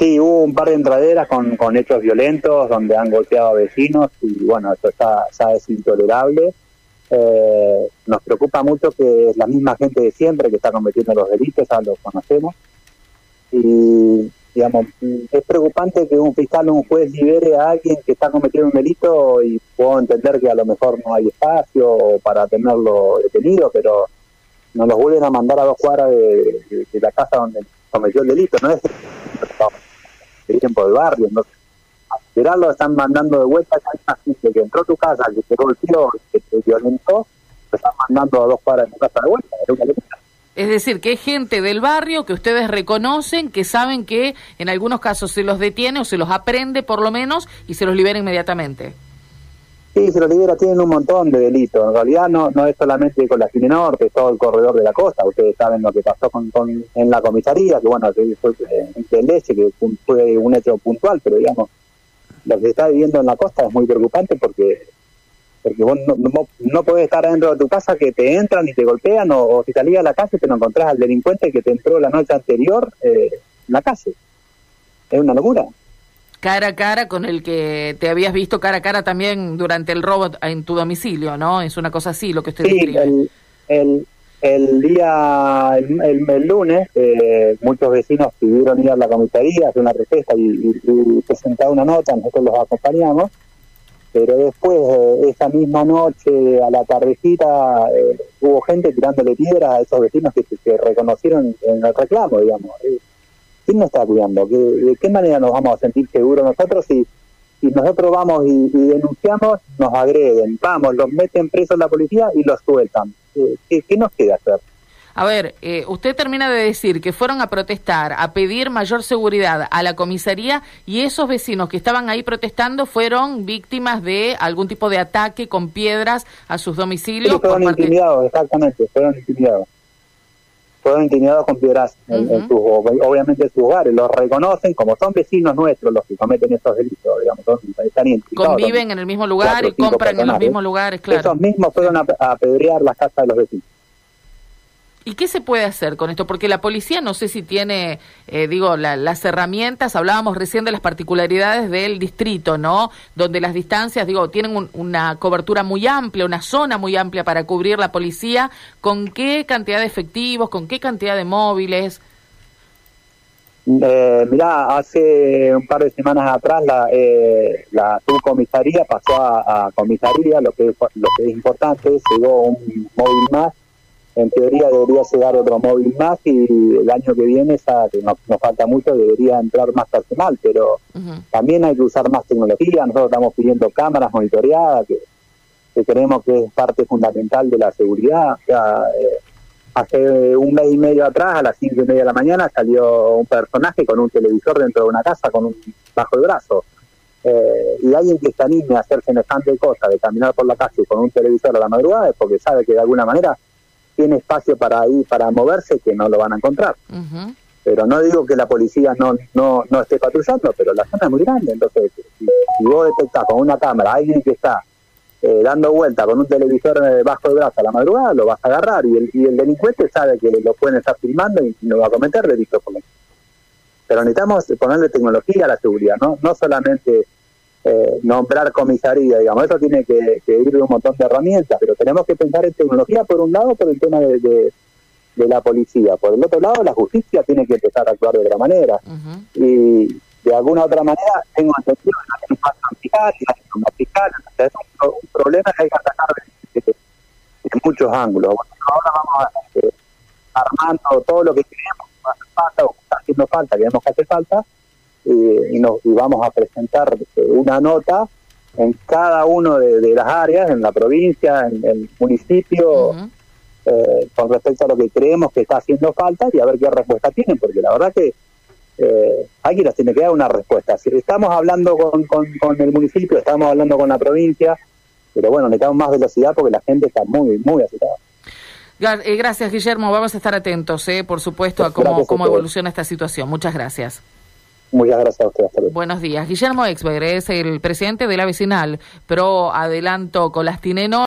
Sí, hubo un par de entraderas con, con hechos violentos donde han golpeado a vecinos y bueno, esto está, ya es intolerable. Eh, nos preocupa mucho que es la misma gente de siempre que está cometiendo los delitos, ya los conocemos. Y digamos, es preocupante que un fiscal o un juez libere a alguien que está cometiendo un delito y puedo entender que a lo mejor no hay espacio para tenerlo detenido, pero nos los vuelven a mandar a dos cuadras de, la casa donde cometió el delito, no es el tiempo del barrio, entonces a lo están mandando de vuelta a gente que entró a tu casa, que te golpeó, que te violentó, te están mandando a dos cuadras de tu casa de vuelta, es una es decir, que es gente del barrio que ustedes reconocen, que saben que en algunos casos se los detiene o se los aprende por lo menos y se los libera inmediatamente. Sí, se los libera, tienen un montón de delitos. En realidad no, no es solamente con la Cine Norte, es todo el corredor de la costa. Ustedes saben lo que pasó con, en la comisaría, que bueno, fue en leche, que fue un hecho puntual, pero digamos, lo que se está viviendo en la costa es muy preocupante porque porque vos no, no, no, podés estar dentro de tu casa que te entran y te golpean, o, si salís a la calle te lo encontrás al delincuente que te entró la noche anterior eh, en la calle. Es una locura. Cara a cara con el que te habías visto cara a cara también durante el robo en tu domicilio, ¿no? Es una cosa así lo que usted sí, El, el, el, día, el, lunes, eh, muchos vecinos pidieron ir a la comisaría, hacer una protesta y, y presentar una nota, nosotros los acompañamos pero después, eh, esa misma noche, a la tardecita, eh, hubo gente tirándole piedras a esos vecinos que, se reconocieron en el reclamo, digamos. Eh, ¿Quién nos está cuidando? ¿De qué manera nos vamos a sentir seguros nosotros si, si nosotros vamos y, denunciamos, nos agreden? Vamos, los meten presos la policía y los sueltan. ¿Qué, qué nos queda hacer? A ver, eh, usted termina de decir que fueron a protestar, a pedir mayor seguridad a la comisaría y esos vecinos que estaban ahí protestando fueron víctimas de algún tipo de ataque con piedras a sus domicilios. Sí, fueron intimidados, exactamente, fueron intimidados. Fueron intimidados con piedras en, sus, obviamente en sus hogares, los reconocen como son vecinos nuestros los que cometen estos delitos, digamos, están Conviven en el mismo lugar y compran en los mismos lugares, claro. Esos mismos fueron a, a apedrear las casas de los vecinos. ¿Y qué se puede hacer con esto? Porque la policía no sé si tiene, eh, digo, las herramientas, hablábamos recién de las particularidades del distrito, ¿no? Donde las distancias, digo, tienen una cobertura muy amplia, una zona muy amplia para cubrir la policía. ¿Con qué cantidad de efectivos, con qué cantidad de móviles? Eh, mirá, hace un par de semanas atrás la, eh, la subcomisaría pasó a, a, comisaría, lo que, lo que es importante, llegó un móvil más en teoría debería llegar otro móvil más y el año que viene, esa, que nos, falta mucho, debería entrar más personal, pero también hay que usar más tecnología. Nosotros estamos pidiendo cámaras monitoreadas, que, creemos que es parte fundamental de la seguridad. Eh, hace un mes y medio atrás, a las cinco y media de la mañana, salió un personaje con un televisor dentro de una casa con un bajo el brazo. Eh, y alguien que se anime a hacer semejante cosa, de caminar por la calle con un televisor a la madrugada, es porque sabe que de alguna manera tiene espacio para ir, para moverse, que no lo van a encontrar. Pero no digo que la policía no, no, no esté patrullando, pero la zona es muy grande. Entonces, si, vos detectás con una cámara a alguien que está eh, dando vuelta con un televisor bajo el brazo a la madrugada, lo vas a agarrar y el, y el delincuente sabe que lo pueden estar filmando y no va a cometer delitos por Pero necesitamos ponerle tecnología a la seguridad, no, no solamente eh, nombrar comisaría, digamos, eso tiene que, ir de un montón de herramientas, pero tenemos que pensar en tecnología por un lado, por el tema de, de, la policía, por el otro lado la justicia tiene que empezar a actuar de otra manera. Y de alguna otra manera tengo entendido que no faltan fiscales, no fiscales, es un, problema que hay que atacar de, muchos ángulos. ahora vamos a, eh, armando todo lo que creemos que hace falta o está haciendo falta, que vemos que hace falta, y, nos, y vamos a presentar eh, una nota en cada uno de, las áreas, en la provincia, en el municipio, eh, con respecto a lo que creemos que está haciendo falta y a ver qué respuesta tienen, porque la verdad que eh, alguien nos tiene que dar una respuesta. Si estamos hablando con, con, el municipio, estamos hablando con la provincia, pero bueno, necesitamos más velocidad porque la gente está muy, muy agitada. Eh, gracias, Guillermo. Vamos a estar atentos, eh, por supuesto, a cómo, cómo evoluciona esta situación. Muchas gracias. Muchas gracias a usted. Buenos días. Guillermo Exberg es el presidente de la vecinal Pro Adelanto Colastineno.